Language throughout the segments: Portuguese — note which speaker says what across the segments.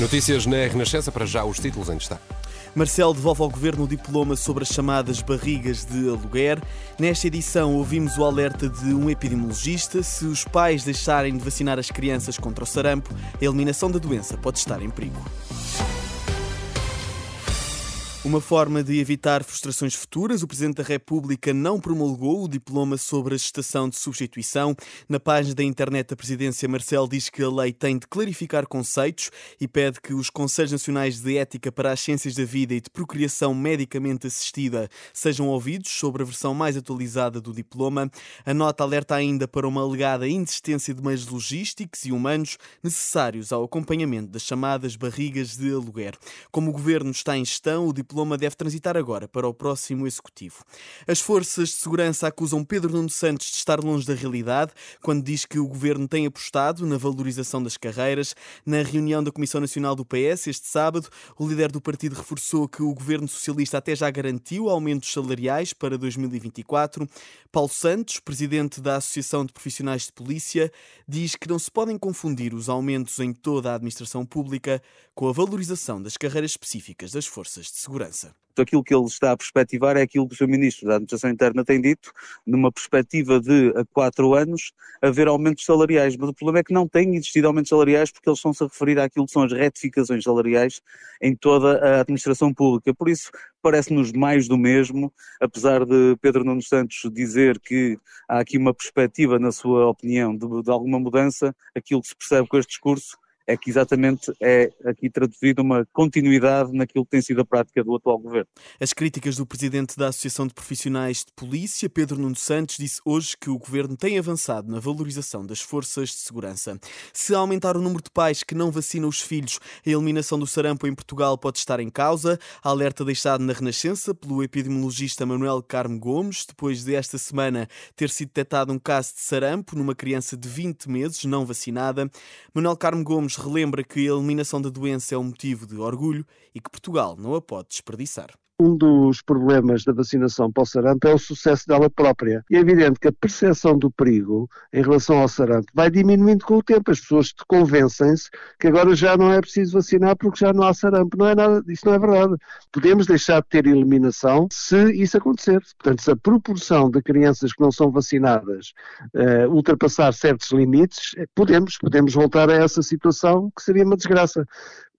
Speaker 1: Notícias na Renascença, para já os títulos em destaque.
Speaker 2: Marcel devolve ao Governo o diploma sobre as chamadas barrigas de aluguer. Nesta edição ouvimos o alerta de um epidemiologista. Se os pais deixarem de vacinar as crianças contra o sarampo, a eliminação da doença pode estar em perigo. Uma forma de evitar frustrações futuras, o Presidente da República não promulgou o diploma sobre a gestação de substituição. Na página da internet da Presidência, Marcel diz que a lei tem de clarificar conceitos e pede que os Conselhos Nacionais de Ética para as Ciências da Vida e de Procriação Medicamente Assistida sejam ouvidos sobre a versão mais atualizada do diploma. A nota alerta ainda para uma alegada inexistência de meios logísticos e humanos necessários ao acompanhamento das chamadas barrigas de aluguer. Como o Governo está em gestão, o diploma diploma deve transitar agora para o próximo executivo. As forças de segurança acusam Pedro Nuno Santos de estar longe da realidade quando diz que o governo tem apostado na valorização das carreiras. Na reunião da Comissão Nacional do PS este sábado, o líder do partido reforçou que o governo socialista até já garantiu aumentos salariais para 2024. Paulo Santos, presidente da Associação de Profissionais de Polícia, diz que não se podem confundir os aumentos em toda a administração pública com a valorização das carreiras específicas das forças de segurança segurança.
Speaker 3: Aquilo que ele está a perspectivar é aquilo que o Sr. Ministro da Administração Interna tem dito, numa perspectiva de a quatro anos haver aumentos salariais. Mas o problema é que não tem existido aumentos salariais porque eles estão-se a referir àquilo que são as retificações salariais em toda a administração pública. Por isso, parece-nos mais do mesmo, apesar de Pedro Nuno Santos dizer que há aqui uma perspectiva, na sua opinião, de, de alguma mudança, aquilo que se percebe com este discurso é que exatamente é aqui traduzido uma continuidade naquilo que tem sido a prática do atual governo.
Speaker 2: As críticas do presidente da Associação de Profissionais de Polícia, Pedro Nuno Santos, disse hoje que o governo tem avançado na valorização das forças de segurança. Se aumentar o número de pais que não vacinam os filhos, a eliminação do sarampo em Portugal pode estar em causa. Alerta deixado na Renascença pelo epidemiologista Manuel Carmo Gomes, depois desta semana ter sido detectado um caso de sarampo numa criança de 20 meses não vacinada. Manuel Carmo Gomes Ramos relembra que a eliminação da doença é um motivo de orgulho e que Portugal não a pode desperdiçar
Speaker 4: um dos problemas da vacinação para o sarampo é o sucesso dela própria. E é evidente que a percepção do perigo em relação ao sarampo vai diminuindo com o tempo. As pessoas convencem-se que agora já não é preciso vacinar porque já não há sarampo. Não é nada, isso não é verdade. Podemos deixar de ter eliminação se isso acontecer. Portanto, se a proporção de crianças que não são vacinadas uh, ultrapassar certos limites, eh, podemos, podemos voltar a essa situação que seria uma desgraça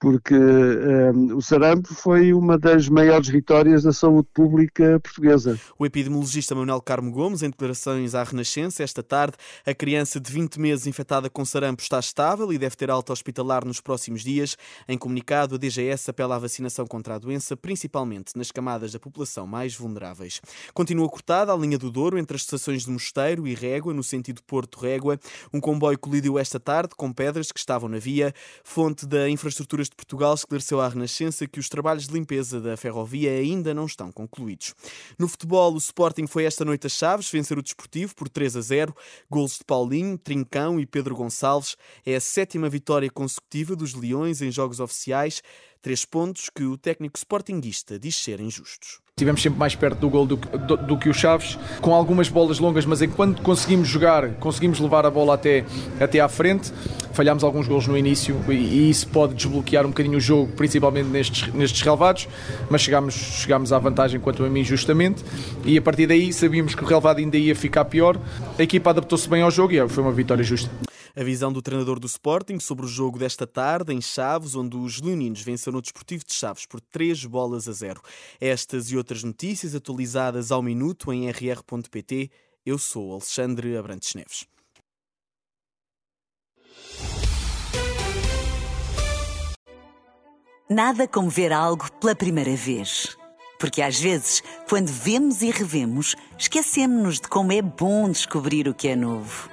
Speaker 4: porque um, o sarampo foi uma das maiores vitórias da saúde pública portuguesa.
Speaker 2: O epidemiologista Manuel Carmo Gomes, em declarações à Renascença esta tarde, a criança de 20 meses infectada com sarampo está estável e deve ter alta hospitalar nos próximos dias. Em comunicado, a DGS apela à vacinação contra a doença, principalmente nas camadas da população mais vulneráveis. Continua cortada a linha do Douro entre as estações de Mosteiro e Régua, no sentido Porto-Régua. Um comboio colidiu esta tarde com pedras que estavam na via. Fonte da infraestrutura de Portugal esclareceu à Renascença que os trabalhos de limpeza da ferrovia ainda não estão concluídos. No futebol, o Sporting foi esta noite a Chaves vencer o Desportivo por 3 a 0. Gols de Paulinho, Trincão e Pedro Gonçalves. É a sétima vitória consecutiva dos Leões em jogos oficiais. Três pontos que o técnico sportinguista diz serem justos.
Speaker 5: Estivemos sempre mais perto do gol do, do, do, que o Chaves, com algumas bolas longas, mas enquanto conseguimos jogar, conseguimos levar a bola até, até à frente, falhámos alguns gols no início e, e isso pode desbloquear um bocadinho o jogo, principalmente nestes, nestes relevados, mas chegámos, chegámos à vantagem quanto a mim justamente e a partir daí sabíamos que o relevado ainda ia ficar pior, a equipa adaptou-se bem ao jogo e foi uma vitória justa.
Speaker 2: A visão do treinador do Sporting sobre o jogo desta tarde em Chaves, onde os leoninos venceram o Desportivo de Chaves por 3 bolas a 0. Estas e outras notícias atualizadas ao minuto em rr.pt. Eu sou Alexandre Abrantes Neves.
Speaker 6: Nada como ver algo pela primeira vez. Porque às vezes, quando vemos e revemos, esquecemos-nos de como é bom descobrir o que é novo.